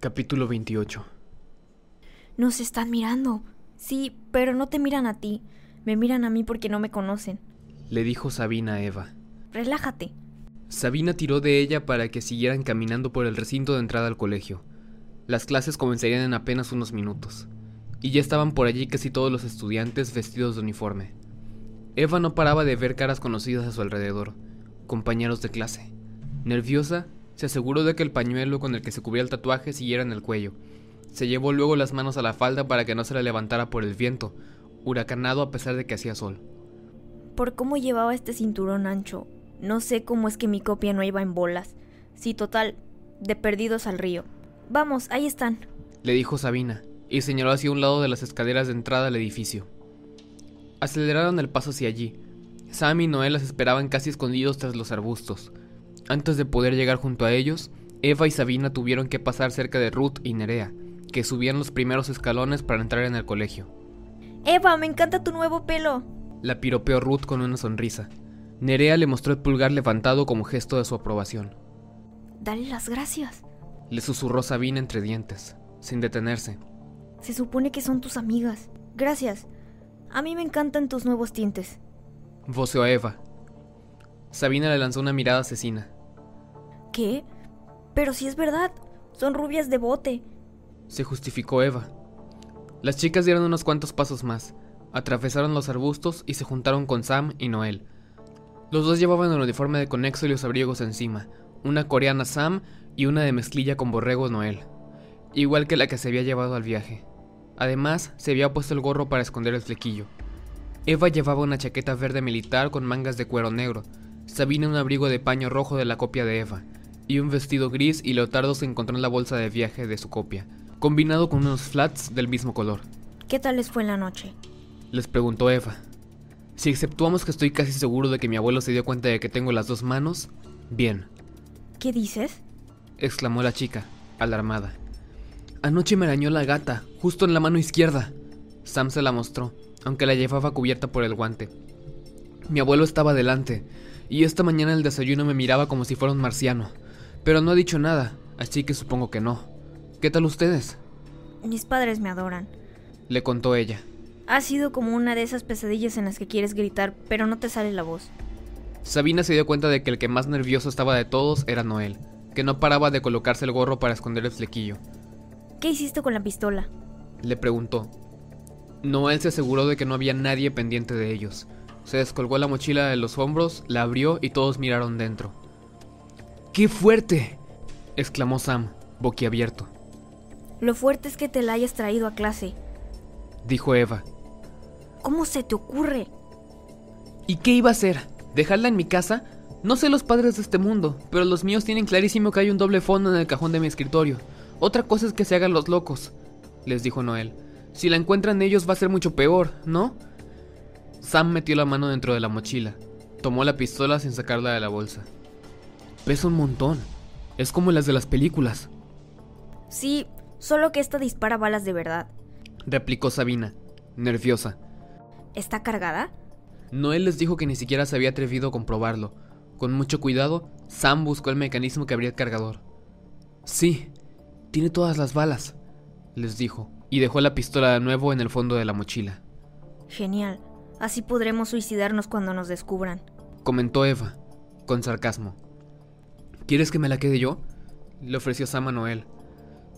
Capítulo 28 Nos están mirando. Sí, pero no te miran a ti. Me miran a mí porque no me conocen. Le dijo Sabina a Eva. Relájate. Sabina tiró de ella para que siguieran caminando por el recinto de entrada al colegio. Las clases comenzarían en apenas unos minutos, y ya estaban por allí casi todos los estudiantes vestidos de uniforme. Eva no paraba de ver caras conocidas a su alrededor, compañeros de clase. Nerviosa, se aseguró de que el pañuelo con el que se cubría el tatuaje siguiera en el cuello. Se llevó luego las manos a la falda para que no se la levantara por el viento, huracanado a pesar de que hacía sol. Por cómo llevaba este cinturón ancho, no sé cómo es que mi copia no iba en bolas. Sí, total, de perdidos al río. Vamos, ahí están. Le dijo Sabina, y señaló hacia un lado de las escaleras de entrada al edificio. Aceleraron el paso hacia allí. Sam y Noel las esperaban casi escondidos tras los arbustos. Antes de poder llegar junto a ellos, Eva y Sabina tuvieron que pasar cerca de Ruth y Nerea, que subían los primeros escalones para entrar en el colegio. Eva, me encanta tu nuevo pelo. La piropeó Ruth con una sonrisa. Nerea le mostró el pulgar levantado como gesto de su aprobación. Dale las gracias. Le susurró Sabina entre dientes, sin detenerse. Se supone que son tus amigas. Gracias. A mí me encantan tus nuevos tintes. Voceó a Eva. Sabina le lanzó una mirada asesina. ¿Qué? Pero si es verdad, son rubias de bote. Se justificó Eva. Las chicas dieron unos cuantos pasos más, atravesaron los arbustos y se juntaron con Sam y Noel. Los dos llevaban el uniforme de conexo y los abrigos encima, una coreana Sam y una de mezclilla con borrego Noel, igual que la que se había llevado al viaje. Además, se había puesto el gorro para esconder el flequillo. Eva llevaba una chaqueta verde militar con mangas de cuero negro, Sabina un abrigo de paño rojo de la copia de Eva, y un vestido gris y leotardo se encontró en la bolsa de viaje de su copia, combinado con unos flats del mismo color. ¿Qué tal les fue en la noche? Les preguntó Eva. Si exceptuamos que estoy casi seguro de que mi abuelo se dio cuenta de que tengo las dos manos, bien. ¿Qué dices? exclamó la chica, alarmada. Anoche me arañó la gata, justo en la mano izquierda. Sam se la mostró, aunque la llevaba cubierta por el guante. Mi abuelo estaba delante, y esta mañana el desayuno me miraba como si fuera un marciano, pero no ha dicho nada, así que supongo que no. ¿Qué tal ustedes? Mis padres me adoran. Le contó ella. Ha sido como una de esas pesadillas en las que quieres gritar, pero no te sale la voz. Sabina se dio cuenta de que el que más nervioso estaba de todos era Noel, que no paraba de colocarse el gorro para esconder el flequillo. ¿Qué hiciste con la pistola? Le preguntó. Noel se aseguró de que no había nadie pendiente de ellos. Se descolgó la mochila de los hombros, la abrió y todos miraron dentro. ¡Qué fuerte! exclamó Sam, boquiabierto. Lo fuerte es que te la hayas traído a clase, dijo Eva. ¿Cómo se te ocurre? ¿Y qué iba a hacer? ¿Dejarla en mi casa? No sé los padres de este mundo, pero los míos tienen clarísimo que hay un doble fondo en el cajón de mi escritorio. Otra cosa es que se hagan los locos, les dijo Noel. Si la encuentran ellos va a ser mucho peor, ¿no? Sam metió la mano dentro de la mochila. Tomó la pistola sin sacarla de la bolsa. Pesa un montón. Es como las de las películas. Sí, solo que esta dispara balas de verdad. Replicó Sabina, nerviosa. ¿Está cargada? Noel les dijo que ni siquiera se había atrevido a comprobarlo. Con mucho cuidado, Sam buscó el mecanismo que abría el cargador. Sí, tiene todas las balas, les dijo, y dejó la pistola de nuevo en el fondo de la mochila. Genial. Así podremos suicidarnos cuando nos descubran. Comentó Eva, con sarcasmo. ¿Quieres que me la quede yo? Le ofreció Sam a Noel.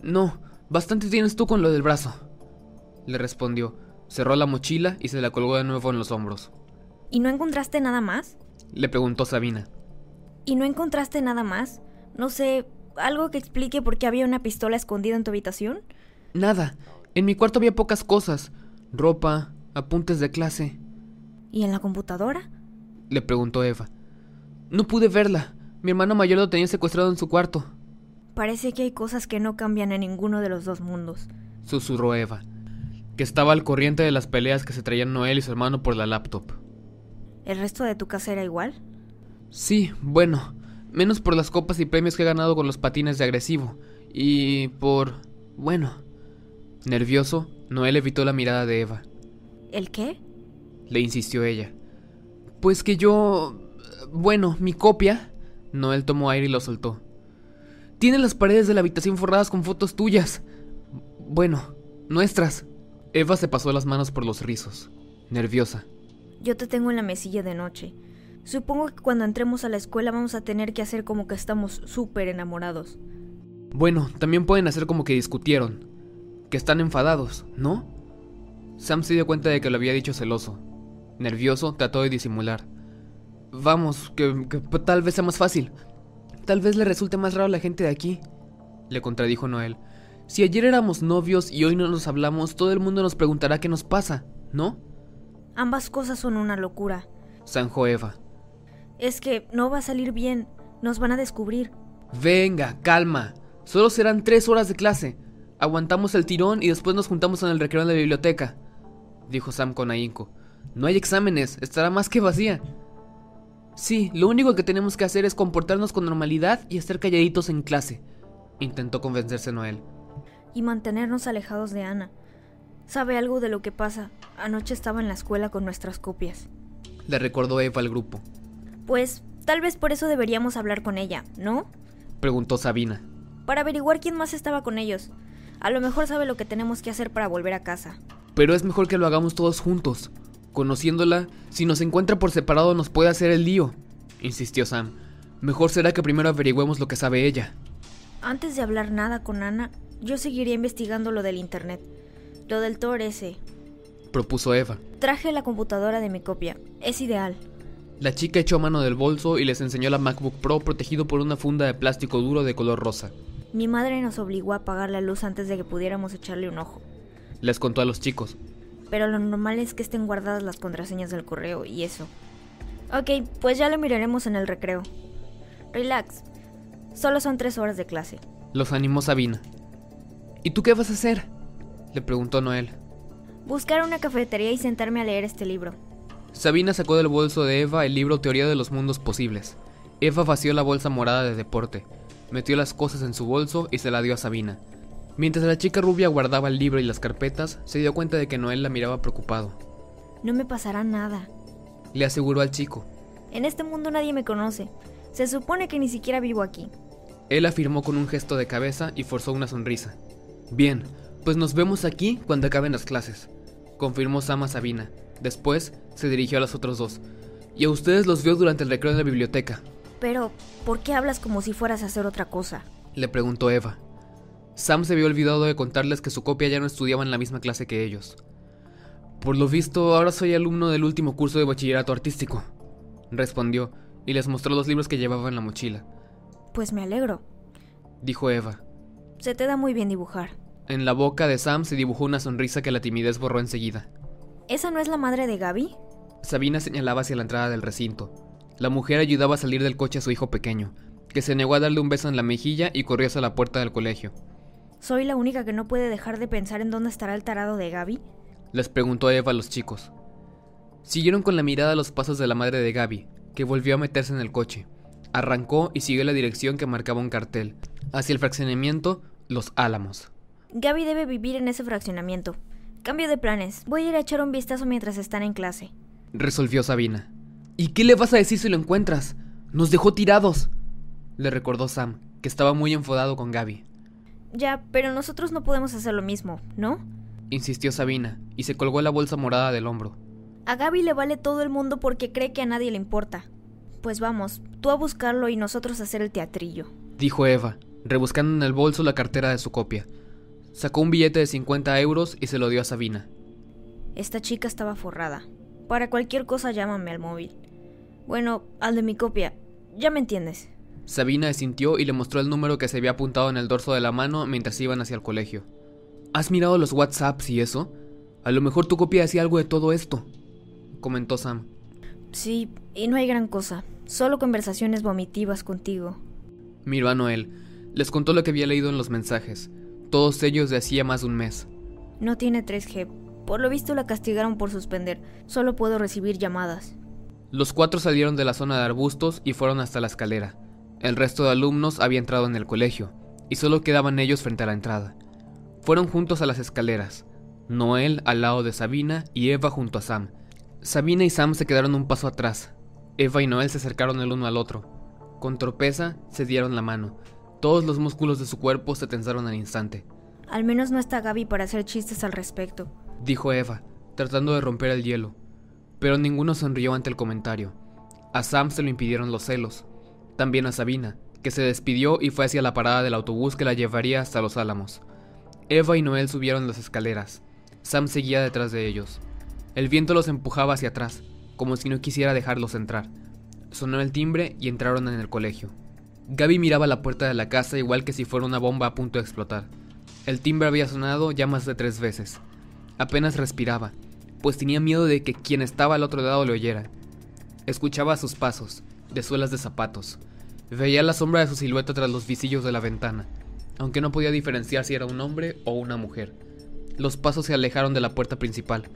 No, bastante tienes tú con lo del brazo. Le respondió. Cerró la mochila y se la colgó de nuevo en los hombros. ¿Y no encontraste nada más? Le preguntó Sabina. ¿Y no encontraste nada más? No sé, algo que explique por qué había una pistola escondida en tu habitación? Nada. En mi cuarto había pocas cosas. Ropa, apuntes de clase. ¿Y en la computadora? Le preguntó Eva. No pude verla. Mi hermano mayor lo tenía secuestrado en su cuarto. Parece que hay cosas que no cambian en ninguno de los dos mundos. Susurró Eva, que estaba al corriente de las peleas que se traían Noel y su hermano por la laptop. ¿El resto de tu casa era igual? Sí, bueno, menos por las copas y premios que he ganado con los patines de agresivo. Y por... bueno. Nervioso, Noel evitó la mirada de Eva. ¿El qué? Le insistió ella. Pues que yo... Bueno, mi copia... Noel tomó aire y lo soltó. Tiene las paredes de la habitación forradas con fotos tuyas. Bueno, nuestras. Eva se pasó las manos por los rizos, nerviosa. Yo te tengo en la mesilla de noche. Supongo que cuando entremos a la escuela vamos a tener que hacer como que estamos súper enamorados. Bueno, también pueden hacer como que discutieron, que están enfadados, ¿no? Sam se dio cuenta de que lo había dicho celoso. Nervioso, trató de disimular. Vamos, que, que tal vez sea más fácil. Tal vez le resulte más raro a la gente de aquí, le contradijo Noel. Si ayer éramos novios y hoy no nos hablamos, todo el mundo nos preguntará qué nos pasa, ¿no? Ambas cosas son una locura. Sanjo Eva. Es que no va a salir bien. Nos van a descubrir. Venga, calma. Solo serán tres horas de clase. Aguantamos el tirón y después nos juntamos en el recreo en la biblioteca, dijo Sam con ahínco. No hay exámenes, estará más que vacía. Sí, lo único que tenemos que hacer es comportarnos con normalidad y estar calladitos en clase, intentó convencerse Noel. Y mantenernos alejados de Ana. Sabe algo de lo que pasa. Anoche estaba en la escuela con nuestras copias. Le recordó Eva al grupo. Pues tal vez por eso deberíamos hablar con ella, ¿no? Preguntó Sabina. Para averiguar quién más estaba con ellos. A lo mejor sabe lo que tenemos que hacer para volver a casa. Pero es mejor que lo hagamos todos juntos. Conociéndola, si nos encuentra por separado nos puede hacer el lío, insistió Sam. Mejor será que primero averigüemos lo que sabe ella. Antes de hablar nada con Ana, yo seguiría investigando lo del internet. Lo del Tor ese. Propuso Eva. Traje la computadora de mi copia. Es ideal. La chica echó mano del bolso y les enseñó la MacBook Pro protegido por una funda de plástico duro de color rosa. Mi madre nos obligó a apagar la luz antes de que pudiéramos echarle un ojo. Les contó a los chicos. Pero lo normal es que estén guardadas las contraseñas del correo y eso. Ok, pues ya lo miraremos en el recreo. Relax. Solo son tres horas de clase. Los animó Sabina. ¿Y tú qué vas a hacer? Le preguntó Noel. Buscar una cafetería y sentarme a leer este libro. Sabina sacó del bolso de Eva el libro Teoría de los Mundos Posibles. Eva vació la bolsa morada de deporte, metió las cosas en su bolso y se la dio a Sabina. Mientras la chica rubia guardaba el libro y las carpetas, se dio cuenta de que Noel la miraba preocupado. No me pasará nada, le aseguró al chico. En este mundo nadie me conoce. Se supone que ni siquiera vivo aquí. Él afirmó con un gesto de cabeza y forzó una sonrisa. Bien, pues nos vemos aquí cuando acaben las clases, confirmó Sama Sabina. Después se dirigió a los otros dos. Y a ustedes los vio durante el recreo en la biblioteca. Pero, ¿por qué hablas como si fueras a hacer otra cosa? Le preguntó Eva. Sam se había olvidado de contarles que su copia ya no estudiaba en la misma clase que ellos. Por lo visto, ahora soy alumno del último curso de bachillerato artístico, respondió, y les mostró los libros que llevaba en la mochila. Pues me alegro, dijo Eva. Se te da muy bien dibujar. En la boca de Sam se dibujó una sonrisa que la timidez borró enseguida. ¿Esa no es la madre de Gaby? Sabina señalaba hacia la entrada del recinto. La mujer ayudaba a salir del coche a su hijo pequeño, que se negó a darle un beso en la mejilla y corrió hacia la puerta del colegio. ¿Soy la única que no puede dejar de pensar en dónde estará el tarado de Gaby? Les preguntó Eva a los chicos. Siguieron con la mirada los pasos de la madre de Gaby, que volvió a meterse en el coche. Arrancó y siguió la dirección que marcaba un cartel, hacia el fraccionamiento Los Álamos. Gaby debe vivir en ese fraccionamiento. Cambio de planes. Voy a ir a echar un vistazo mientras están en clase. Resolvió Sabina. ¿Y qué le vas a decir si lo encuentras? Nos dejó tirados. Le recordó Sam, que estaba muy enfadado con Gaby. Ya, pero nosotros no podemos hacer lo mismo, ¿no? Insistió Sabina, y se colgó la bolsa morada del hombro. A Gaby le vale todo el mundo porque cree que a nadie le importa. Pues vamos, tú a buscarlo y nosotros a hacer el teatrillo. Dijo Eva, rebuscando en el bolso la cartera de su copia. Sacó un billete de 50 euros y se lo dio a Sabina. Esta chica estaba forrada. Para cualquier cosa llámame al móvil. Bueno, al de mi copia. Ya me entiendes. Sabina asintió y le mostró el número que se había apuntado en el dorso de la mano mientras iban hacia el colegio. ¿Has mirado los WhatsApps y eso? A lo mejor tu copia hacía algo de todo esto, comentó Sam. Sí, y no hay gran cosa. Solo conversaciones vomitivas contigo. Miró a Noel. Les contó lo que había leído en los mensajes. Todos ellos de hacía más de un mes. No tiene 3G. Por lo visto la castigaron por suspender. Solo puedo recibir llamadas. Los cuatro salieron de la zona de arbustos y fueron hasta la escalera. El resto de alumnos había entrado en el colegio, y solo quedaban ellos frente a la entrada. Fueron juntos a las escaleras, Noel al lado de Sabina y Eva junto a Sam. Sabina y Sam se quedaron un paso atrás. Eva y Noel se acercaron el uno al otro. Con torpeza se dieron la mano. Todos los músculos de su cuerpo se tensaron al instante. Al menos no está Gaby para hacer chistes al respecto, dijo Eva, tratando de romper el hielo. Pero ninguno sonrió ante el comentario. A Sam se lo impidieron los celos. También a Sabina, que se despidió y fue hacia la parada del autobús que la llevaría hasta los Álamos. Eva y Noel subieron las escaleras. Sam seguía detrás de ellos. El viento los empujaba hacia atrás, como si no quisiera dejarlos entrar. Sonó el timbre y entraron en el colegio. Gaby miraba la puerta de la casa igual que si fuera una bomba a punto de explotar. El timbre había sonado ya más de tres veces. Apenas respiraba, pues tenía miedo de que quien estaba al otro lado le oyera. Escuchaba sus pasos, de suelas de zapatos. Veía la sombra de su silueta tras los visillos de la ventana, aunque no podía diferenciar si era un hombre o una mujer. Los pasos se alejaron de la puerta principal.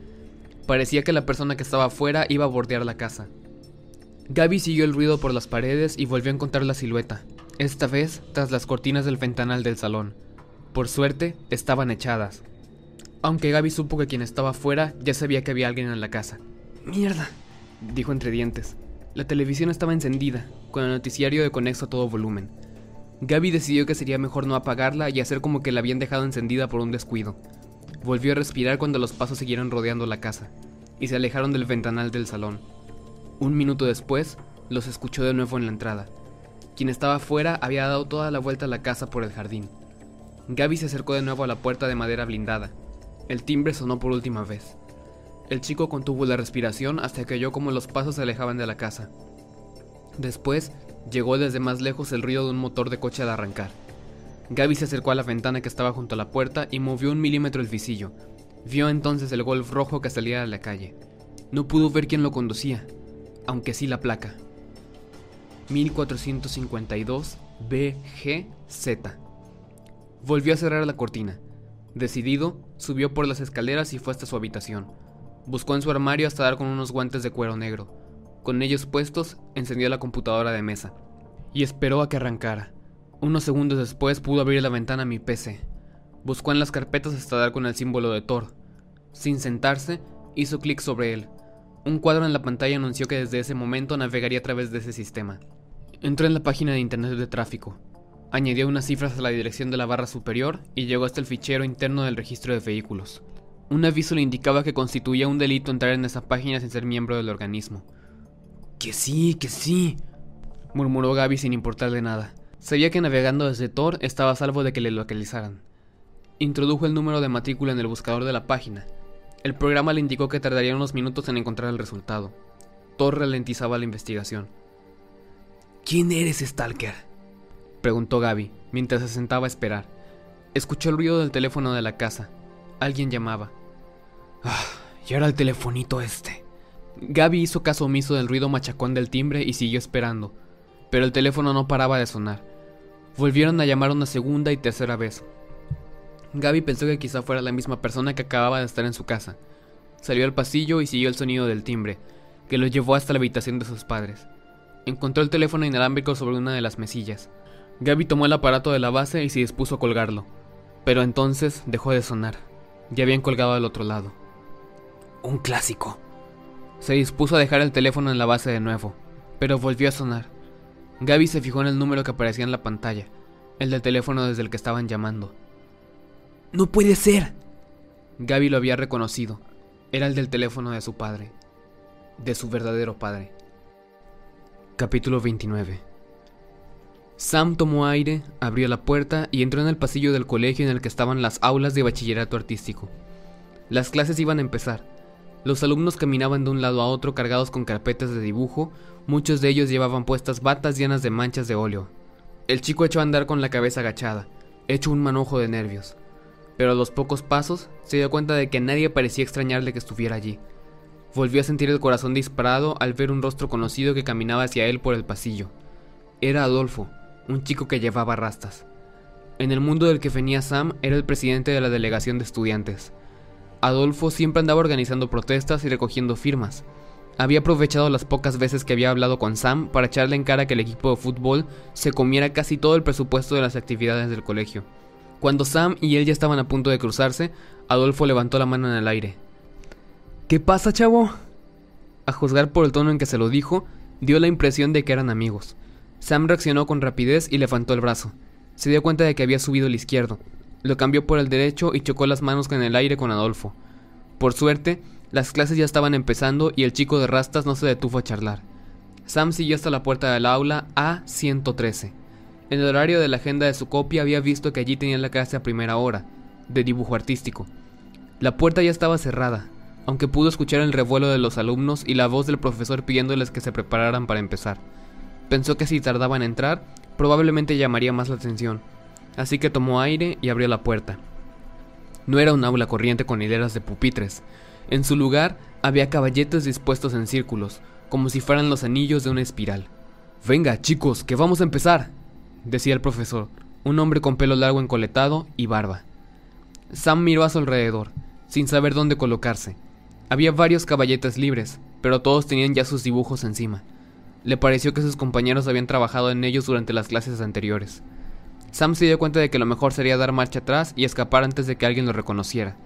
Parecía que la persona que estaba afuera iba a bordear la casa. Gaby siguió el ruido por las paredes y volvió a encontrar la silueta, esta vez tras las cortinas del ventanal del salón. Por suerte, estaban echadas. Aunque Gaby supo que quien estaba afuera ya sabía que había alguien en la casa. Mierda, dijo entre dientes. La televisión estaba encendida, con el noticiario de conexo a todo volumen. Gaby decidió que sería mejor no apagarla y hacer como que la habían dejado encendida por un descuido. Volvió a respirar cuando los pasos siguieron rodeando la casa, y se alejaron del ventanal del salón. Un minuto después, los escuchó de nuevo en la entrada. Quien estaba afuera había dado toda la vuelta a la casa por el jardín. Gaby se acercó de nuevo a la puerta de madera blindada. El timbre sonó por última vez. El chico contuvo la respiración hasta que oyó como los pasos se alejaban de la casa. Después, llegó desde más lejos el ruido de un motor de coche al arrancar. Gaby se acercó a la ventana que estaba junto a la puerta y movió un milímetro el visillo. Vio entonces el golf rojo que salía de la calle. No pudo ver quién lo conducía, aunque sí la placa. 1452 BGZ. Volvió a cerrar la cortina. Decidido, subió por las escaleras y fue hasta su habitación. Buscó en su armario hasta dar con unos guantes de cuero negro. Con ellos puestos, encendió la computadora de mesa. Y esperó a que arrancara. Unos segundos después pudo abrir la ventana a mi PC. Buscó en las carpetas hasta dar con el símbolo de Thor. Sin sentarse, hizo clic sobre él. Un cuadro en la pantalla anunció que desde ese momento navegaría a través de ese sistema. Entró en la página de internet de tráfico. Añadió unas cifras a la dirección de la barra superior y llegó hasta el fichero interno del registro de vehículos. Un aviso le indicaba que constituía un delito entrar en esa página sin ser miembro del organismo. Que sí, que sí, murmuró Gaby sin importarle nada. Sabía que navegando desde Tor estaba a salvo de que le localizaran. Introdujo el número de matrícula en el buscador de la página el programa le indicó que tardaría unos minutos en encontrar el resultado. Thor ralentizaba la investigación. ¿Quién eres, Stalker? preguntó Gaby, mientras se sentaba a esperar. Escuchó el ruido del teléfono de la casa. Alguien llamaba. Ah, y era el telefonito este. Gaby hizo caso omiso del ruido machacón del timbre y siguió esperando, pero el teléfono no paraba de sonar. Volvieron a llamar una segunda y tercera vez, Gaby pensó que quizá fuera la misma persona que acababa de estar en su casa. Salió al pasillo y siguió el sonido del timbre, que lo llevó hasta la habitación de sus padres. Encontró el teléfono inalámbrico sobre una de las mesillas. Gaby tomó el aparato de la base y se dispuso a colgarlo. Pero entonces dejó de sonar. Ya habían colgado al otro lado. Un clásico. Se dispuso a dejar el teléfono en la base de nuevo, pero volvió a sonar. Gaby se fijó en el número que aparecía en la pantalla, el del teléfono desde el que estaban llamando. No puede ser. Gaby lo había reconocido. Era el del teléfono de su padre. De su verdadero padre. Capítulo 29 Sam tomó aire, abrió la puerta y entró en el pasillo del colegio en el que estaban las aulas de bachillerato artístico. Las clases iban a empezar. Los alumnos caminaban de un lado a otro cargados con carpetas de dibujo, muchos de ellos llevaban puestas batas llenas de manchas de óleo. El chico echó a andar con la cabeza agachada, hecho un manojo de nervios pero a los pocos pasos se dio cuenta de que nadie parecía extrañarle que estuviera allí. Volvió a sentir el corazón disparado al ver un rostro conocido que caminaba hacia él por el pasillo. Era Adolfo, un chico que llevaba rastas. En el mundo del que venía Sam era el presidente de la delegación de estudiantes. Adolfo siempre andaba organizando protestas y recogiendo firmas. Había aprovechado las pocas veces que había hablado con Sam para echarle en cara que el equipo de fútbol se comiera casi todo el presupuesto de las actividades del colegio. Cuando Sam y él ya estaban a punto de cruzarse, Adolfo levantó la mano en el aire. ¿Qué pasa, chavo? A juzgar por el tono en que se lo dijo, dio la impresión de que eran amigos. Sam reaccionó con rapidez y levantó el brazo. Se dio cuenta de que había subido el izquierdo, lo cambió por el derecho y chocó las manos en el aire con Adolfo. Por suerte, las clases ya estaban empezando y el chico de rastas no se detuvo a charlar. Sam siguió hasta la puerta del aula A113. En el horario de la agenda de su copia había visto que allí tenían la clase a primera hora, de dibujo artístico. La puerta ya estaba cerrada, aunque pudo escuchar el revuelo de los alumnos y la voz del profesor pidiéndoles que se prepararan para empezar. Pensó que si tardaban en entrar, probablemente llamaría más la atención, así que tomó aire y abrió la puerta. No era un aula corriente con hileras de pupitres. En su lugar había caballetes dispuestos en círculos, como si fueran los anillos de una espiral. Venga, chicos, que vamos a empezar, decía el profesor, un hombre con pelo largo encoletado y barba. Sam miró a su alrededor, sin saber dónde colocarse. Había varios caballetes libres, pero todos tenían ya sus dibujos encima. Le pareció que sus compañeros habían trabajado en ellos durante las clases anteriores. Sam se dio cuenta de que lo mejor sería dar marcha atrás y escapar antes de que alguien lo reconociera.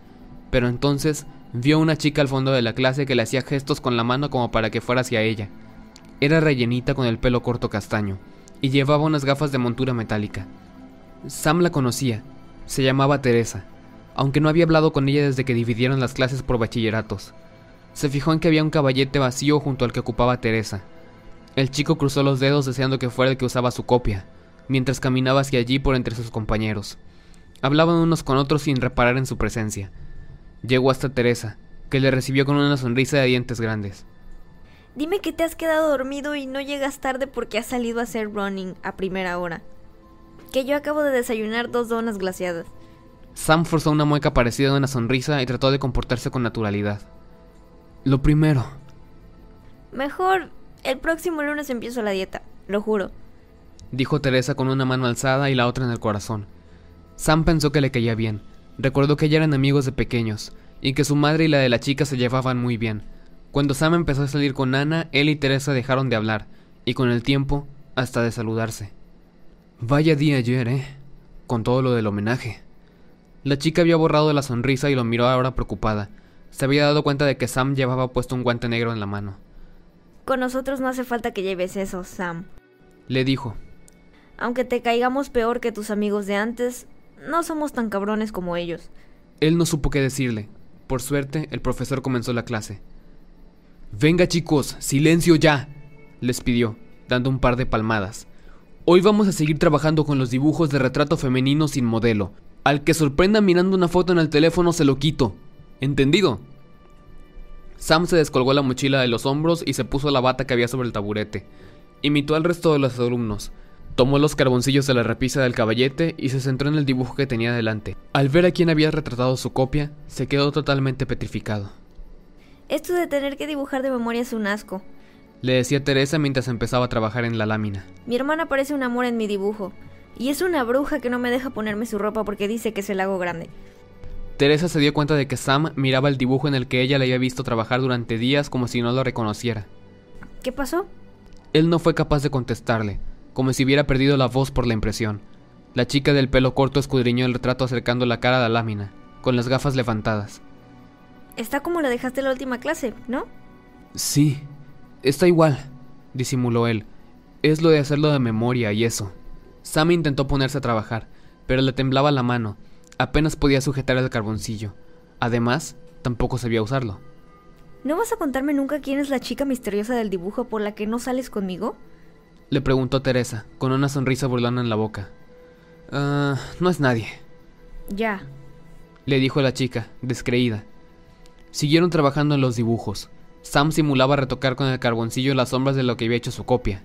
Pero entonces vio una chica al fondo de la clase que le hacía gestos con la mano como para que fuera hacia ella. Era rellenita con el pelo corto castaño, y llevaba unas gafas de montura metálica. Sam la conocía, se llamaba Teresa, aunque no había hablado con ella desde que dividieron las clases por bachilleratos. Se fijó en que había un caballete vacío junto al que ocupaba Teresa. El chico cruzó los dedos deseando que fuera el que usaba su copia, mientras caminaba hacia allí por entre sus compañeros. Hablaban unos con otros sin reparar en su presencia. Llegó hasta Teresa, que le recibió con una sonrisa de dientes grandes. Dime que te has quedado dormido y no llegas tarde porque has salido a hacer running a primera hora. Que yo acabo de desayunar dos donas glaciadas. Sam forzó una mueca parecida a una sonrisa y trató de comportarse con naturalidad. Lo primero. Mejor, el próximo lunes empiezo la dieta, lo juro dijo Teresa con una mano alzada y la otra en el corazón. Sam pensó que le caía bien. Recordó que ya eran amigos de pequeños, y que su madre y la de la chica se llevaban muy bien. Cuando Sam empezó a salir con Ana, él y Teresa dejaron de hablar, y con el tiempo, hasta de saludarse. Vaya día ayer, ¿eh? Con todo lo del homenaje. La chica había borrado la sonrisa y lo miró ahora preocupada. Se había dado cuenta de que Sam llevaba puesto un guante negro en la mano. Con nosotros no hace falta que lleves eso, Sam. Le dijo, aunque te caigamos peor que tus amigos de antes, no somos tan cabrones como ellos. Él no supo qué decirle. Por suerte, el profesor comenzó la clase. Venga chicos, silencio ya, les pidió, dando un par de palmadas. Hoy vamos a seguir trabajando con los dibujos de retrato femenino sin modelo. Al que sorprenda mirando una foto en el teléfono se lo quito. ¿Entendido? Sam se descolgó la mochila de los hombros y se puso la bata que había sobre el taburete. Imitó al resto de los alumnos. Tomó los carboncillos de la repisa del caballete y se centró en el dibujo que tenía delante. Al ver a quien había retratado su copia, se quedó totalmente petrificado. Esto de tener que dibujar de memoria es un asco. Le decía Teresa mientras empezaba a trabajar en la lámina. Mi hermana parece un amor en mi dibujo. Y es una bruja que no me deja ponerme su ropa porque dice que se la hago grande. Teresa se dio cuenta de que Sam miraba el dibujo en el que ella le había visto trabajar durante días como si no lo reconociera. ¿Qué pasó? Él no fue capaz de contestarle, como si hubiera perdido la voz por la impresión. La chica del pelo corto escudriñó el retrato acercando la cara a la lámina, con las gafas levantadas. Está como la dejaste la última clase, ¿no? Sí, está igual, disimuló él. Es lo de hacerlo de memoria y eso. Sam intentó ponerse a trabajar, pero le temblaba la mano. Apenas podía sujetar el carboncillo. Además, tampoco sabía usarlo. ¿No vas a contarme nunca quién es la chica misteriosa del dibujo por la que no sales conmigo? Le preguntó Teresa, con una sonrisa burlona en la boca. Ah, no es nadie. Ya. Le dijo la chica, descreída. Siguieron trabajando en los dibujos. Sam simulaba retocar con el carboncillo las sombras de lo que había hecho su copia.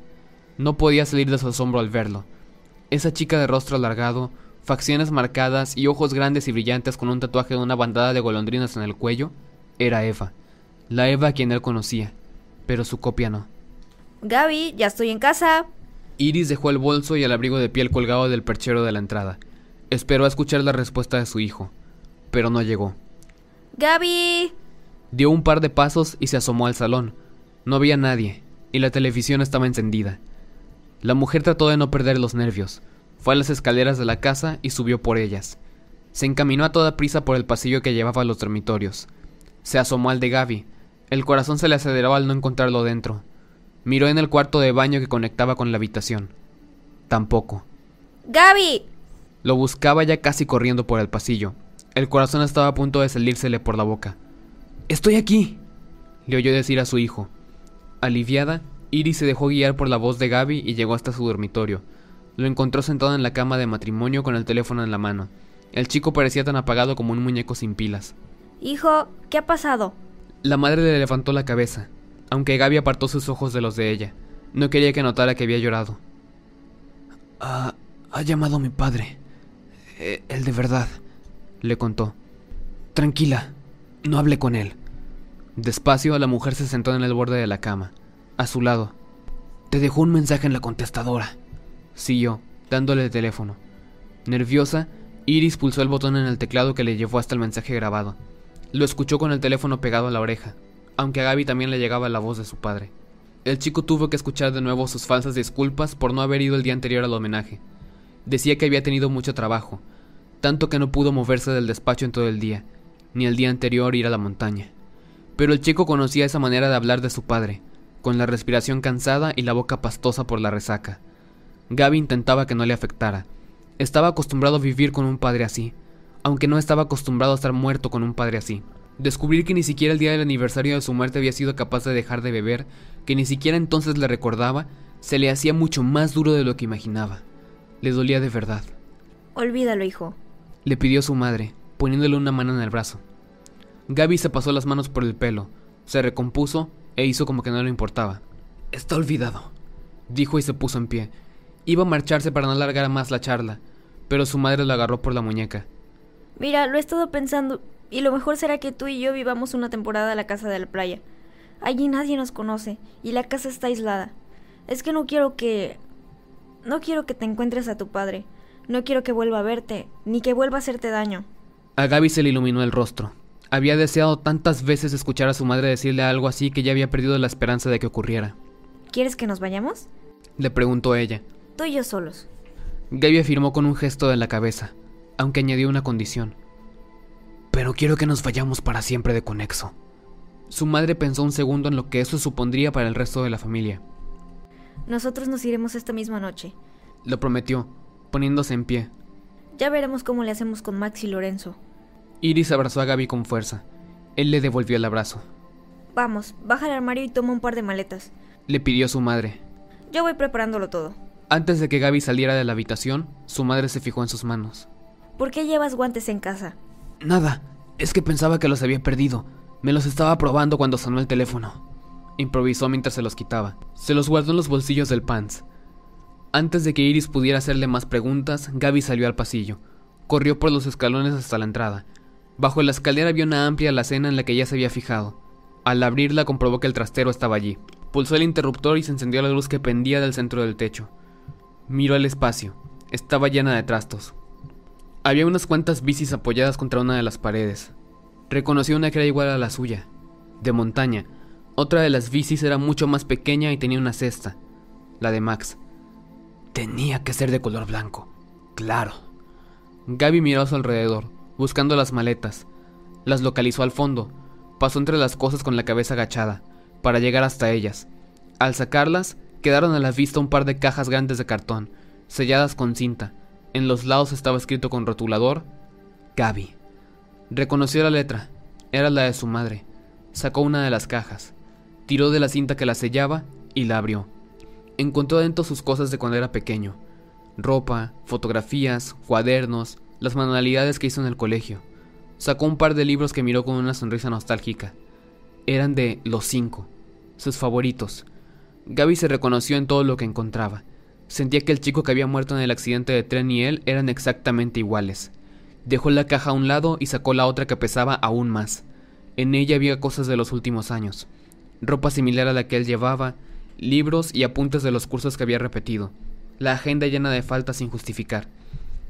No podía salir de su asombro al verlo. Esa chica de rostro alargado, facciones marcadas y ojos grandes y brillantes con un tatuaje de una bandada de golondrinas en el cuello, era Eva. La Eva a quien él conocía, pero su copia no. Gaby, ya estoy en casa. Iris dejó el bolso y el abrigo de piel colgado del perchero de la entrada. Esperó a escuchar la respuesta de su hijo, pero no llegó. Gaby. Dio un par de pasos y se asomó al salón. No había nadie, y la televisión estaba encendida. La mujer trató de no perder los nervios. Fue a las escaleras de la casa y subió por ellas. Se encaminó a toda prisa por el pasillo que llevaba a los dormitorios. Se asomó al de Gaby. El corazón se le aceleraba al no encontrarlo dentro. Miró en el cuarto de baño que conectaba con la habitación. Tampoco. Gaby, Lo buscaba ya casi corriendo por el pasillo. El corazón estaba a punto de salírsele por la boca. Estoy aquí, le oyó decir a su hijo. Aliviada, Iris se dejó guiar por la voz de Gaby y llegó hasta su dormitorio. Lo encontró sentado en la cama de matrimonio con el teléfono en la mano. El chico parecía tan apagado como un muñeco sin pilas. Hijo, ¿qué ha pasado? La madre le levantó la cabeza, aunque Gaby apartó sus ojos de los de ella. No quería que notara que había llorado. ha llamado mi padre. Eh, el de verdad, le contó. Tranquila, no hable con él. Despacio, la mujer se sentó en el borde de la cama, a su lado. Te dejó un mensaje en la contestadora. Siguió, dándole el teléfono. Nerviosa, Iris pulsó el botón en el teclado que le llevó hasta el mensaje grabado. Lo escuchó con el teléfono pegado a la oreja, aunque a Gaby también le llegaba la voz de su padre. El chico tuvo que escuchar de nuevo sus falsas disculpas por no haber ido el día anterior al homenaje. Decía que había tenido mucho trabajo, tanto que no pudo moverse del despacho en todo el día, ni el día anterior ir a la montaña. Pero el chico conocía esa manera de hablar de su padre, con la respiración cansada y la boca pastosa por la resaca. Gaby intentaba que no le afectara. Estaba acostumbrado a vivir con un padre así, aunque no estaba acostumbrado a estar muerto con un padre así. Descubrir que ni siquiera el día del aniversario de su muerte había sido capaz de dejar de beber, que ni siquiera entonces le recordaba, se le hacía mucho más duro de lo que imaginaba. Le dolía de verdad. Olvídalo, hijo. Le pidió su madre, poniéndole una mano en el brazo. Gaby se pasó las manos por el pelo, se recompuso e hizo como que no le importaba. Está olvidado, dijo y se puso en pie. Iba a marcharse para no alargar más la charla, pero su madre lo agarró por la muñeca. Mira, lo he estado pensando, y lo mejor será que tú y yo vivamos una temporada a la casa de la playa. Allí nadie nos conoce, y la casa está aislada. Es que no quiero que... No quiero que te encuentres a tu padre. No quiero que vuelva a verte, ni que vuelva a hacerte daño. A Gaby se le iluminó el rostro. Había deseado tantas veces escuchar a su madre decirle algo así que ya había perdido la esperanza de que ocurriera. ¿Quieres que nos vayamos? Le preguntó ella. Tú y yo solos. Gaby afirmó con un gesto de la cabeza, aunque añadió una condición. Pero quiero que nos vayamos para siempre de Conexo. Su madre pensó un segundo en lo que eso supondría para el resto de la familia. Nosotros nos iremos esta misma noche. Lo prometió, poniéndose en pie. Ya veremos cómo le hacemos con Max y Lorenzo. Iris abrazó a Gaby con fuerza. Él le devolvió el abrazo. Vamos, baja al armario y toma un par de maletas. Le pidió su madre. Yo voy preparándolo todo. Antes de que Gaby saliera de la habitación, su madre se fijó en sus manos. ¿Por qué llevas guantes en casa? Nada, es que pensaba que los había perdido. Me los estaba probando cuando sonó el teléfono. Improvisó mientras se los quitaba. Se los guardó en los bolsillos del pants. Antes de que Iris pudiera hacerle más preguntas, Gaby salió al pasillo. Corrió por los escalones hasta la entrada. Bajo la escalera vio una amplia alacena en la que ya se había fijado. Al abrirla comprobó que el trastero estaba allí. Pulsó el interruptor y se encendió la luz que pendía del centro del techo. Miró el espacio. Estaba llena de trastos. Había unas cuantas bicis apoyadas contra una de las paredes. Reconoció una que era igual a la suya, de montaña. Otra de las bicis era mucho más pequeña y tenía una cesta, la de Max. Tenía que ser de color blanco, claro. Gaby miró a su alrededor, buscando las maletas. Las localizó al fondo. Pasó entre las cosas con la cabeza agachada, para llegar hasta ellas. Al sacarlas, quedaron a la vista un par de cajas grandes de cartón, selladas con cinta. En los lados estaba escrito con rotulador Gaby. Reconoció la letra. Era la de su madre. Sacó una de las cajas. Tiró de la cinta que la sellaba y la abrió. Encontró dentro sus cosas de cuando era pequeño. Ropa, fotografías, cuadernos, las manualidades que hizo en el colegio. Sacó un par de libros que miró con una sonrisa nostálgica. Eran de Los Cinco, sus favoritos. Gaby se reconoció en todo lo que encontraba. Sentía que el chico que había muerto en el accidente de tren y él eran exactamente iguales. Dejó la caja a un lado y sacó la otra que pesaba aún más. En ella había cosas de los últimos años. Ropa similar a la que él llevaba, libros y apuntes de los cursos que había repetido. La agenda llena de faltas sin justificar.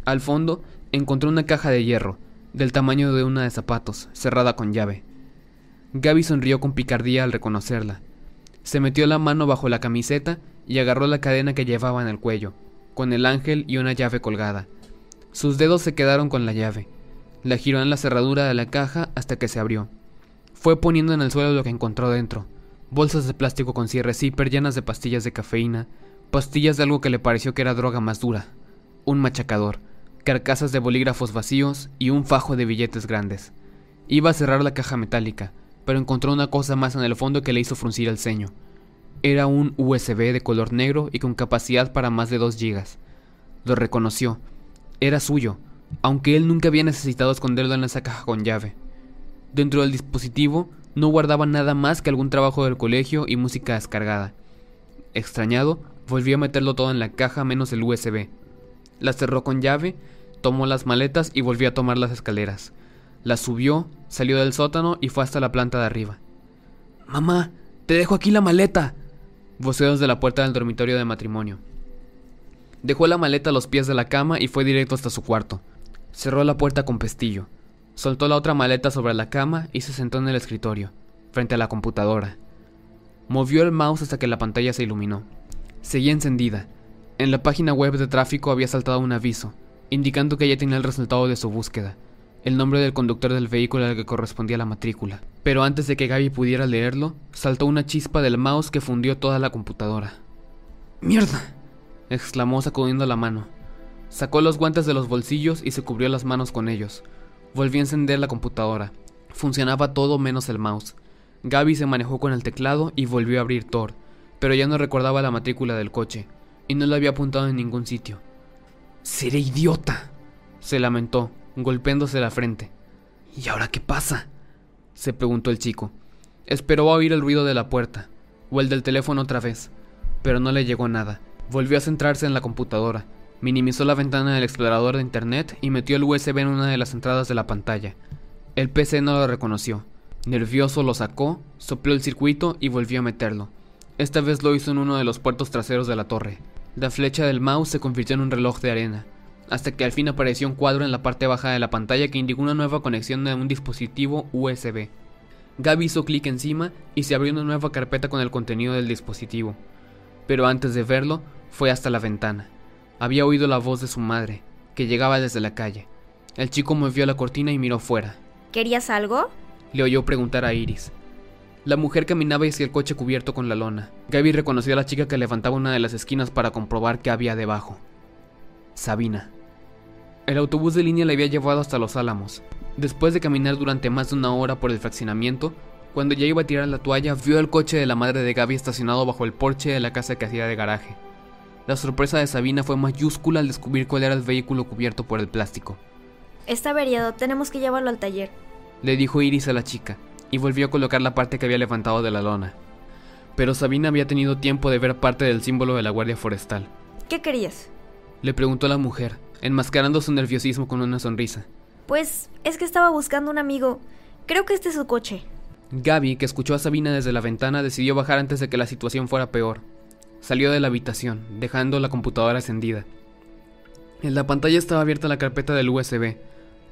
Al fondo encontró una caja de hierro, del tamaño de una de zapatos, cerrada con llave. Gaby sonrió con picardía al reconocerla. Se metió la mano bajo la camiseta y agarró la cadena que llevaba en el cuello, con el ángel y una llave colgada. Sus dedos se quedaron con la llave. La giró en la cerradura de la caja hasta que se abrió. Fue poniendo en el suelo lo que encontró dentro. Bolsas de plástico con cierre zipper llenas de pastillas de cafeína, pastillas de algo que le pareció que era droga más dura. Un machacador, carcasas de bolígrafos vacíos y un fajo de billetes grandes. Iba a cerrar la caja metálica, pero encontró una cosa más en el fondo que le hizo fruncir el ceño. Era un USB de color negro y con capacidad para más de 2 gigas. Lo reconoció. Era suyo, aunque él nunca había necesitado esconderlo en esa caja con llave. Dentro del dispositivo no guardaba nada más que algún trabajo del colegio y música descargada. Extrañado, volvió a meterlo todo en la caja menos el USB. La cerró con llave, tomó las maletas y volvió a tomar las escaleras. La subió, salió del sótano y fue hasta la planta de arriba. Mamá, te dejo aquí la maleta. Voceó desde la puerta del dormitorio de matrimonio. Dejó la maleta a los pies de la cama y fue directo hasta su cuarto. Cerró la puerta con pestillo. Soltó la otra maleta sobre la cama y se sentó en el escritorio, frente a la computadora. Movió el mouse hasta que la pantalla se iluminó. Seguía encendida. En la página web de tráfico había saltado un aviso, indicando que ya tenía el resultado de su búsqueda el nombre del conductor del vehículo al que correspondía la matrícula. Pero antes de que Gaby pudiera leerlo, saltó una chispa del mouse que fundió toda la computadora. ¡Mierda! exclamó sacudiendo la mano. Sacó los guantes de los bolsillos y se cubrió las manos con ellos. Volvió a encender la computadora. Funcionaba todo menos el mouse. Gaby se manejó con el teclado y volvió a abrir Tor, pero ya no recordaba la matrícula del coche, y no lo había apuntado en ningún sitio. ¡Seré idiota! se lamentó, golpeándose la frente. ¿Y ahora qué pasa? se preguntó el chico. Esperó a oír el ruido de la puerta, o el del teléfono otra vez, pero no le llegó nada. Volvió a centrarse en la computadora, minimizó la ventana del explorador de internet y metió el USB en una de las entradas de la pantalla. El PC no lo reconoció. Nervioso lo sacó, sopló el circuito y volvió a meterlo. Esta vez lo hizo en uno de los puertos traseros de la torre. La flecha del mouse se convirtió en un reloj de arena hasta que al fin apareció un cuadro en la parte baja de la pantalla que indicó una nueva conexión de un dispositivo USB. Gaby hizo clic encima y se abrió una nueva carpeta con el contenido del dispositivo. Pero antes de verlo, fue hasta la ventana. Había oído la voz de su madre, que llegaba desde la calle. El chico movió la cortina y miró fuera. ¿Querías algo? Le oyó preguntar a Iris. La mujer caminaba hacia el coche cubierto con la lona. Gaby reconoció a la chica que levantaba una de las esquinas para comprobar qué había debajo. Sabina. El autobús de línea le había llevado hasta Los Álamos. Después de caminar durante más de una hora por el fraccionamiento, cuando ya iba a tirar la toalla, vio el coche de la madre de Gaby estacionado bajo el porche de la casa que hacía de garaje. La sorpresa de Sabina fue mayúscula al descubrir cuál era el vehículo cubierto por el plástico. Está averiado, tenemos que llevarlo al taller, le dijo Iris a la chica, y volvió a colocar la parte que había levantado de la lona. Pero Sabina había tenido tiempo de ver parte del símbolo de la Guardia Forestal. ¿Qué querías? Le preguntó la mujer, enmascarando su nerviosismo con una sonrisa. Pues es que estaba buscando un amigo. Creo que este es su coche. Gaby, que escuchó a Sabina desde la ventana, decidió bajar antes de que la situación fuera peor. Salió de la habitación, dejando la computadora encendida. En la pantalla estaba abierta la carpeta del USB.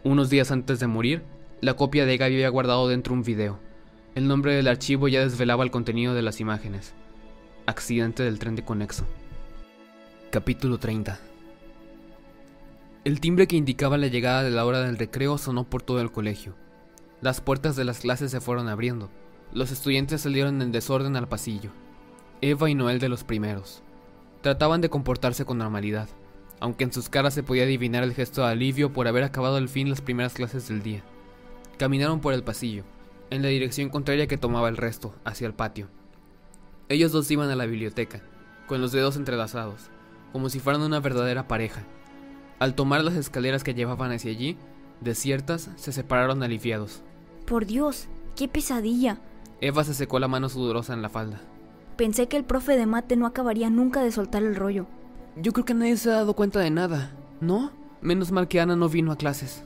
Unos días antes de morir, la copia de Gaby había guardado dentro un video. El nombre del archivo ya desvelaba el contenido de las imágenes. Accidente del tren de conexo. Capítulo 30 el timbre que indicaba la llegada de la hora del recreo sonó por todo el colegio. Las puertas de las clases se fueron abriendo. Los estudiantes salieron en desorden al pasillo. Eva y Noel de los primeros. Trataban de comportarse con normalidad, aunque en sus caras se podía adivinar el gesto de alivio por haber acabado al fin las primeras clases del día. Caminaron por el pasillo, en la dirección contraria que tomaba el resto, hacia el patio. Ellos dos iban a la biblioteca, con los dedos entrelazados, como si fueran una verdadera pareja, al tomar las escaleras que llevaban hacia allí, desiertas, se separaron aliviados. Por Dios, qué pesadilla. Eva se secó la mano sudorosa en la falda. Pensé que el profe de mate no acabaría nunca de soltar el rollo. Yo creo que nadie se ha dado cuenta de nada, ¿no? Menos mal que Ana no vino a clases.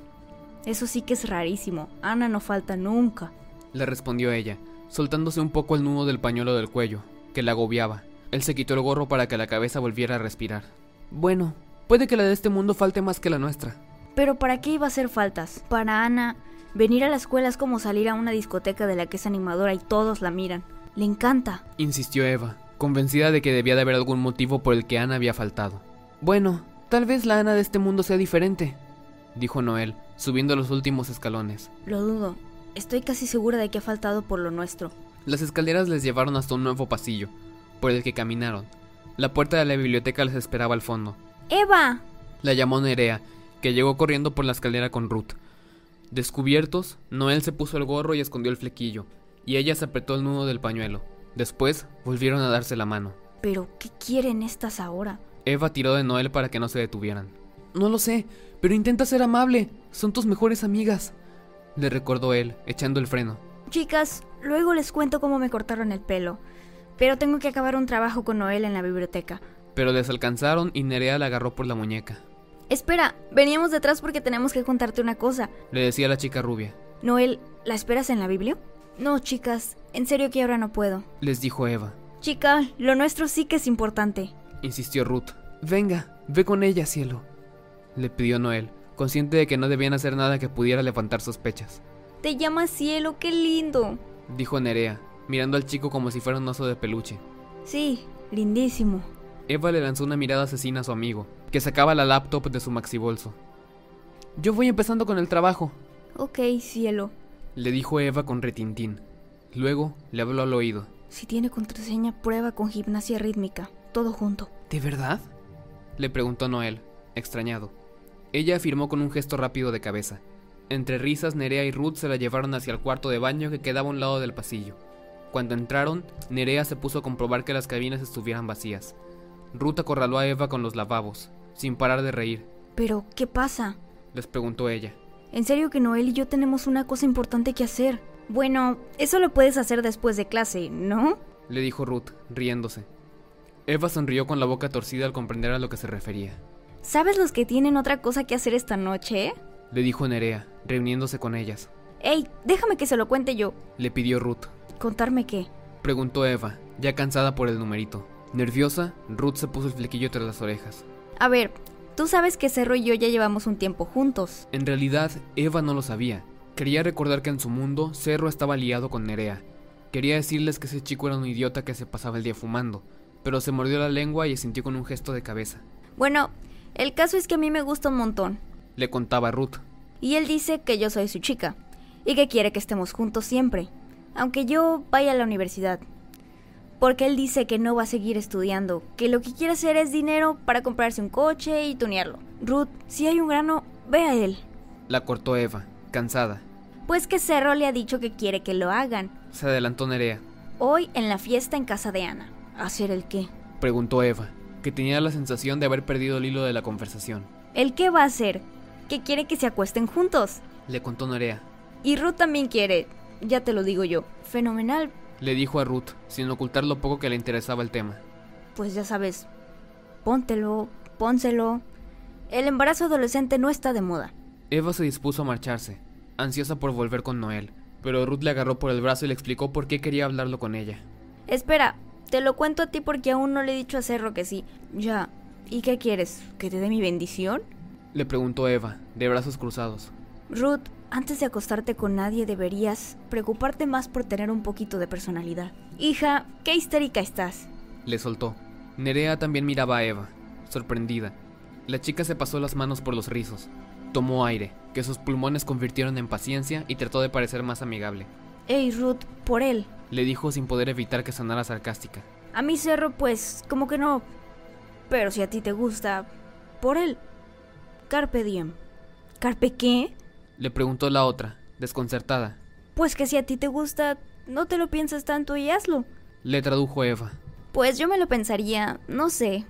Eso sí que es rarísimo. Ana no falta nunca. Le respondió ella, soltándose un poco el nudo del pañuelo del cuello, que la agobiaba. Él se quitó el gorro para que la cabeza volviera a respirar. Bueno, Puede que la de este mundo falte más que la nuestra. Pero ¿para qué iba a hacer faltas? Para Ana, venir a la escuela es como salir a una discoteca de la que es animadora y todos la miran. Le encanta. Insistió Eva, convencida de que debía de haber algún motivo por el que Ana había faltado. Bueno, tal vez la Ana de este mundo sea diferente, dijo Noel, subiendo los últimos escalones. Lo dudo. Estoy casi segura de que ha faltado por lo nuestro. Las escaleras les llevaron hasta un nuevo pasillo, por el que caminaron. La puerta de la biblioteca les esperaba al fondo. Eva. La llamó Nerea, que llegó corriendo por la escalera con Ruth. Descubiertos, Noel se puso el gorro y escondió el flequillo, y ella se apretó el nudo del pañuelo. Después volvieron a darse la mano. ¿Pero qué quieren estas ahora? Eva tiró de Noel para que no se detuvieran. No lo sé, pero intenta ser amable. Son tus mejores amigas. Le recordó él, echando el freno. Chicas, luego les cuento cómo me cortaron el pelo. Pero tengo que acabar un trabajo con Noel en la biblioteca. Pero les alcanzaron y Nerea la agarró por la muñeca. Espera, veníamos detrás porque tenemos que contarte una cosa. Le decía la chica rubia. Noel, ¿la esperas en la Biblia? No, chicas, en serio que ahora no puedo. Les dijo Eva. Chica, lo nuestro sí que es importante. Insistió Ruth. Venga, ve con ella, cielo. Le pidió Noel, consciente de que no debían hacer nada que pudiera levantar sospechas. Te llamas cielo, qué lindo. Dijo Nerea, mirando al chico como si fuera un oso de peluche. Sí, lindísimo. Eva le lanzó una mirada asesina a su amigo, que sacaba la laptop de su maxibolso. Yo voy empezando con el trabajo. Ok, cielo. Le dijo Eva con retintín. Luego le habló al oído. Si tiene contraseña, prueba con gimnasia rítmica. Todo junto. ¿De verdad? Le preguntó Noel, extrañado. Ella afirmó con un gesto rápido de cabeza. Entre risas, Nerea y Ruth se la llevaron hacia el cuarto de baño que quedaba a un lado del pasillo. Cuando entraron, Nerea se puso a comprobar que las cabinas estuvieran vacías. Ruth acorraló a Eva con los lavabos, sin parar de reír. ¿Pero qué pasa? Les preguntó ella. En serio que Noel y yo tenemos una cosa importante que hacer. Bueno, eso lo puedes hacer después de clase, ¿no? Le dijo Ruth, riéndose. Eva sonrió con la boca torcida al comprender a lo que se refería. ¿Sabes los que tienen otra cosa que hacer esta noche? Le dijo Nerea, reuniéndose con ellas. ¡Ey! Déjame que se lo cuente yo. Le pidió Ruth. ¿Contarme qué? Preguntó Eva, ya cansada por el numerito. Nerviosa, Ruth se puso el flequillo tras las orejas. A ver, tú sabes que Cerro y yo ya llevamos un tiempo juntos. En realidad, Eva no lo sabía. Quería recordar que en su mundo, Cerro estaba liado con Nerea. Quería decirles que ese chico era un idiota que se pasaba el día fumando, pero se mordió la lengua y sintió con un gesto de cabeza. Bueno, el caso es que a mí me gusta un montón. Le contaba Ruth. Y él dice que yo soy su chica, y que quiere que estemos juntos siempre, aunque yo vaya a la universidad. Porque él dice que no va a seguir estudiando, que lo que quiere hacer es dinero para comprarse un coche y tunearlo. Ruth, si hay un grano, ve a él. La cortó Eva, cansada. Pues que Cerro le ha dicho que quiere que lo hagan. Se adelantó Nerea. Hoy en la fiesta en casa de Ana. ¿Hacer el qué? Preguntó Eva, que tenía la sensación de haber perdido el hilo de la conversación. ¿El qué va a hacer? Que quiere que se acuesten juntos. Le contó Nerea. Y Ruth también quiere. Ya te lo digo yo. Fenomenal. Le dijo a Ruth, sin ocultar lo poco que le interesaba el tema. Pues ya sabes. Póntelo, pónselo. El embarazo adolescente no está de moda. Eva se dispuso a marcharse, ansiosa por volver con Noel, pero Ruth le agarró por el brazo y le explicó por qué quería hablarlo con ella. Espera, te lo cuento a ti porque aún no le he dicho a Cerro que sí. Ya. ¿Y qué quieres? ¿Que te dé mi bendición? Le preguntó Eva, de brazos cruzados. Ruth, antes de acostarte con nadie deberías preocuparte más por tener un poquito de personalidad. Hija, qué histérica estás. Le soltó. Nerea también miraba a Eva, sorprendida. La chica se pasó las manos por los rizos. Tomó aire, que sus pulmones convirtieron en paciencia y trató de parecer más amigable. Ey, Ruth, por él. Le dijo sin poder evitar que sonara sarcástica. A mí Cerro, pues, como que no. Pero si a ti te gusta, por él. Carpe diem. ¿Carpe qué? Le preguntó la otra, desconcertada. Pues que si a ti te gusta, no te lo piensas tanto y hazlo. Le tradujo Eva. Pues yo me lo pensaría, no sé.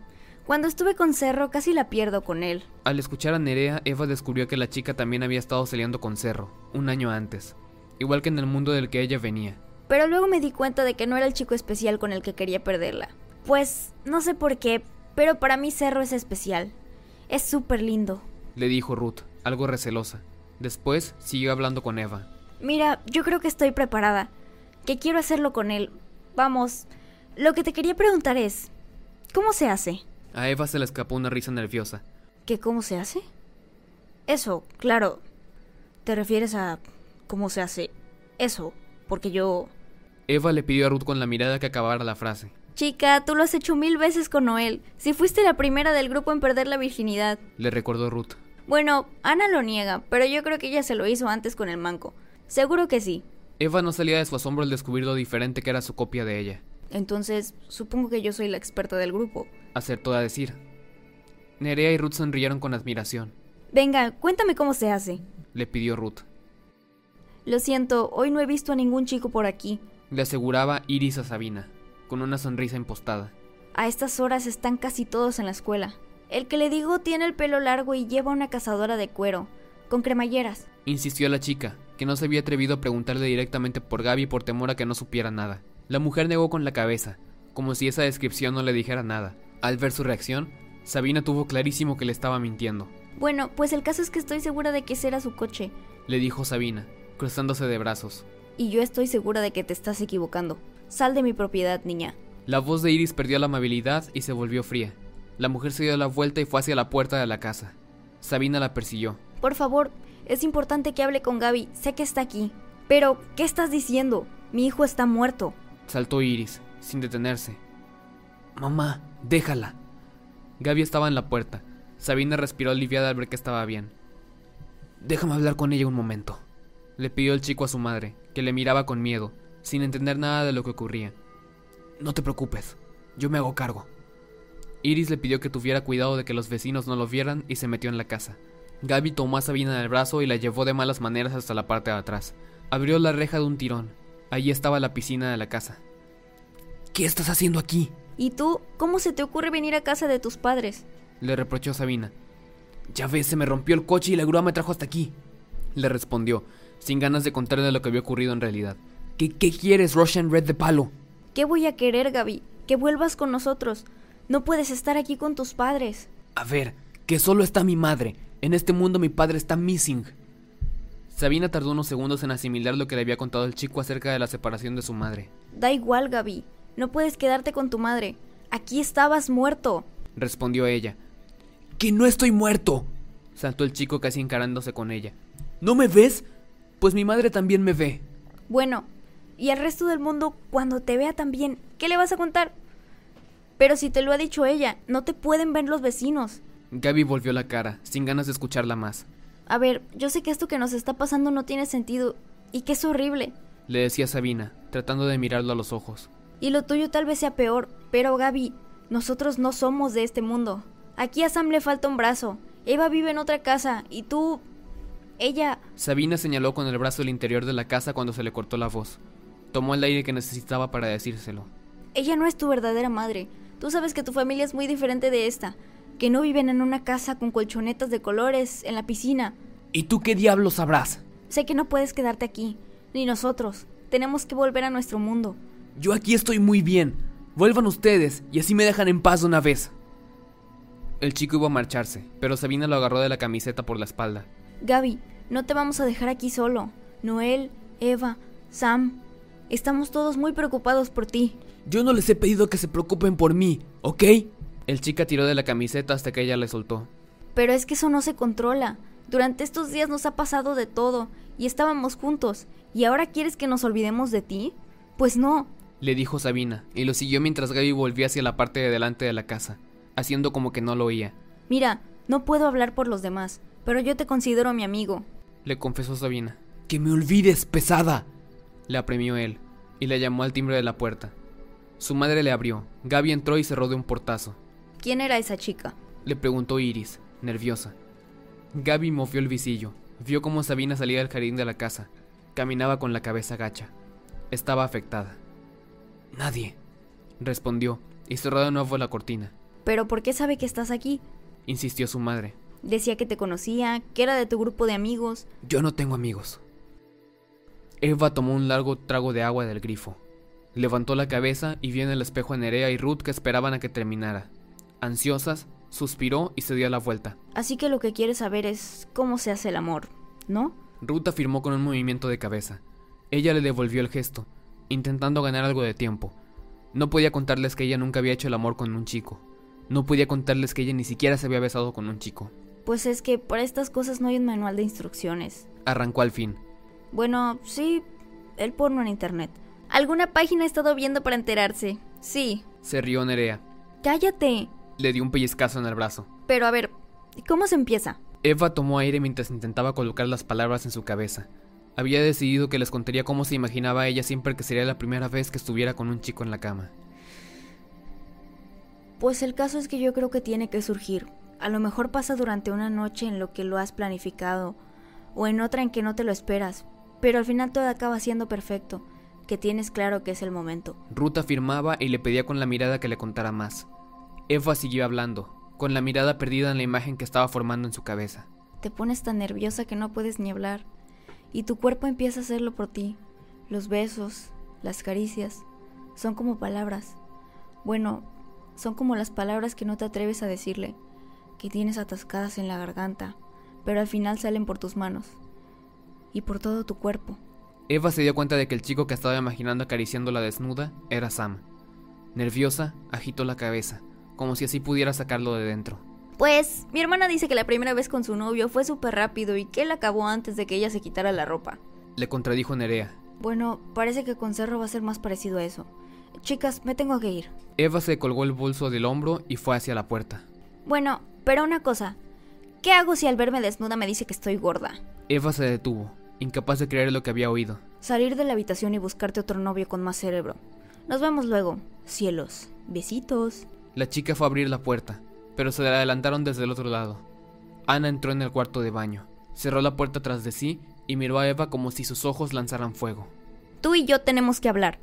Cuando estuve con Cerro casi la pierdo con él. Al escuchar a Nerea, Eva descubrió que la chica también había estado saliendo con Cerro, un año antes, igual que en el mundo del que ella venía. Pero luego me di cuenta de que no era el chico especial con el que quería perderla. Pues no sé por qué, pero para mí Cerro es especial. Es súper lindo. Le dijo Ruth, algo recelosa. Después siguió hablando con Eva. Mira, yo creo que estoy preparada. Que quiero hacerlo con él. Vamos, lo que te quería preguntar es, ¿cómo se hace? A Eva se le escapó una risa nerviosa. ¿Qué cómo se hace? Eso, claro. ¿Te refieres a cómo se hace eso? Porque yo... Eva le pidió a Ruth con la mirada que acabara la frase. Chica, tú lo has hecho mil veces con Noel. Si fuiste la primera del grupo en perder la virginidad. Le recordó Ruth. Bueno, Ana lo niega, pero yo creo que ella se lo hizo antes con el manco. Seguro que sí. Eva no salía de su asombro al descubrir lo diferente que era su copia de ella. Entonces, supongo que yo soy la experta del grupo. Acertó a decir. Nerea y Ruth sonrieron con admiración. Venga, cuéntame cómo se hace. Le pidió Ruth. Lo siento, hoy no he visto a ningún chico por aquí. Le aseguraba Iris a Sabina, con una sonrisa impostada. A estas horas están casi todos en la escuela. El que le digo tiene el pelo largo y lleva una cazadora de cuero, con cremalleras. Insistió la chica, que no se había atrevido a preguntarle directamente por Gaby por temor a que no supiera nada. La mujer negó con la cabeza, como si esa descripción no le dijera nada. Al ver su reacción, Sabina tuvo clarísimo que le estaba mintiendo. Bueno, pues el caso es que estoy segura de que ese era su coche. Le dijo Sabina, cruzándose de brazos. Y yo estoy segura de que te estás equivocando. Sal de mi propiedad, niña. La voz de Iris perdió la amabilidad y se volvió fría. La mujer se dio la vuelta y fue hacia la puerta de la casa. Sabina la persiguió. Por favor, es importante que hable con Gaby. Sé que está aquí. Pero, ¿qué estás diciendo? Mi hijo está muerto. Saltó Iris, sin detenerse. Mamá, déjala. Gaby estaba en la puerta. Sabina respiró aliviada al ver que estaba bien. Déjame hablar con ella un momento. Le pidió el chico a su madre, que le miraba con miedo, sin entender nada de lo que ocurría. No te preocupes, yo me hago cargo. Iris le pidió que tuviera cuidado de que los vecinos no lo vieran y se metió en la casa. Gaby tomó a Sabina del brazo y la llevó de malas maneras hasta la parte de atrás. Abrió la reja de un tirón. Allí estaba la piscina de la casa. ¿Qué estás haciendo aquí? ¿Y tú? ¿Cómo se te ocurre venir a casa de tus padres? Le reprochó Sabina. Ya ves, se me rompió el coche y la grúa me trajo hasta aquí. Le respondió, sin ganas de contarle lo que había ocurrido en realidad. ¿Qué, qué quieres, Russian Red de palo? ¿Qué voy a querer, Gaby? Que vuelvas con nosotros. No puedes estar aquí con tus padres. A ver, que solo está mi madre. En este mundo mi padre está missing. Sabina tardó unos segundos en asimilar lo que le había contado el chico acerca de la separación de su madre. Da igual, Gaby. No puedes quedarte con tu madre. Aquí estabas muerto. Respondió ella. Que no estoy muerto. Saltó el chico casi encarándose con ella. ¿No me ves? Pues mi madre también me ve. Bueno, y al resto del mundo, cuando te vea también, ¿qué le vas a contar? Pero si te lo ha dicho ella, no te pueden ver los vecinos. Gaby volvió la cara, sin ganas de escucharla más. A ver, yo sé que esto que nos está pasando no tiene sentido y que es horrible. Le decía Sabina, tratando de mirarlo a los ojos. Y lo tuyo tal vez sea peor, pero Gaby, nosotros no somos de este mundo. Aquí a Sam le falta un brazo. Eva vive en otra casa y tú... Ella... Sabina señaló con el brazo el interior de la casa cuando se le cortó la voz. Tomó el aire que necesitaba para decírselo. Ella no es tu verdadera madre. Tú sabes que tu familia es muy diferente de esta. Que no viven en una casa con colchonetas de colores, en la piscina. ¿Y tú qué diablos sabrás? Sé que no puedes quedarte aquí. Ni nosotros. Tenemos que volver a nuestro mundo. Yo aquí estoy muy bien. Vuelvan ustedes y así me dejan en paz una vez. El chico iba a marcharse, pero Sabina lo agarró de la camiseta por la espalda. Gaby, no te vamos a dejar aquí solo. Noel, Eva, Sam, estamos todos muy preocupados por ti. Yo no les he pedido que se preocupen por mí, ¿ok? El chica tiró de la camiseta hasta que ella le soltó. Pero es que eso no se controla. Durante estos días nos ha pasado de todo y estábamos juntos. ¿Y ahora quieres que nos olvidemos de ti? Pues no. Le dijo Sabina, y lo siguió mientras Gaby volvía hacia la parte de delante de la casa, haciendo como que no lo oía. Mira, no puedo hablar por los demás, pero yo te considero mi amigo. Le confesó Sabina. Que me olvides, pesada. Le apremió él, y le llamó al timbre de la puerta. Su madre le abrió. Gaby entró y cerró de un portazo. ¿Quién era esa chica? Le preguntó Iris, nerviosa. Gaby movió el visillo. Vio cómo Sabina salía del jardín de la casa. Caminaba con la cabeza gacha. Estaba afectada. Nadie, respondió, y cerró de nuevo la cortina. ¿Pero por qué sabe que estás aquí? insistió su madre. Decía que te conocía, que era de tu grupo de amigos. Yo no tengo amigos. Eva tomó un largo trago de agua del grifo. Levantó la cabeza y vio en el espejo a Nerea y Ruth que esperaban a que terminara. Ansiosas, suspiró y se dio la vuelta. Así que lo que quieres saber es cómo se hace el amor, ¿no? Ruth afirmó con un movimiento de cabeza. Ella le devolvió el gesto, intentando ganar algo de tiempo. No podía contarles que ella nunca había hecho el amor con un chico. No podía contarles que ella ni siquiera se había besado con un chico. Pues es que para estas cosas no hay un manual de instrucciones. Arrancó al fin. Bueno, sí, el porno en internet. Alguna página ha estado viendo para enterarse. Sí. Se rió Nerea. Cállate. Le dio un pellizcazo en el brazo. Pero a ver, ¿cómo se empieza? Eva tomó aire mientras intentaba colocar las palabras en su cabeza. Había decidido que les contaría cómo se imaginaba ella siempre que sería la primera vez que estuviera con un chico en la cama. Pues el caso es que yo creo que tiene que surgir. A lo mejor pasa durante una noche en lo que lo has planificado, o en otra en que no te lo esperas, pero al final todo acaba siendo perfecto, que tienes claro que es el momento. Ruth afirmaba y le pedía con la mirada que le contara más. Eva siguió hablando, con la mirada perdida en la imagen que estaba formando en su cabeza. Te pones tan nerviosa que no puedes ni hablar, y tu cuerpo empieza a hacerlo por ti. Los besos, las caricias, son como palabras. Bueno, son como las palabras que no te atreves a decirle, que tienes atascadas en la garganta, pero al final salen por tus manos y por todo tu cuerpo. Eva se dio cuenta de que el chico que estaba imaginando acariciándola desnuda era Sam. Nerviosa, agitó la cabeza, como si así pudiera sacarlo de dentro. Pues mi hermana dice que la primera vez con su novio fue súper rápido y que él acabó antes de que ella se quitara la ropa. Le contradijo Nerea. Bueno, parece que con Cerro va a ser más parecido a eso. Chicas, me tengo que ir. Eva se colgó el bolso del hombro y fue hacia la puerta. Bueno, pero una cosa. ¿Qué hago si al verme desnuda me dice que estoy gorda? Eva se detuvo, incapaz de creer lo que había oído. Salir de la habitación y buscarte otro novio con más cerebro. Nos vemos luego. Cielos. Besitos. La chica fue a abrir la puerta, pero se le adelantaron desde el otro lado. Ana entró en el cuarto de baño, cerró la puerta tras de sí y miró a Eva como si sus ojos lanzaran fuego. Tú y yo tenemos que hablar.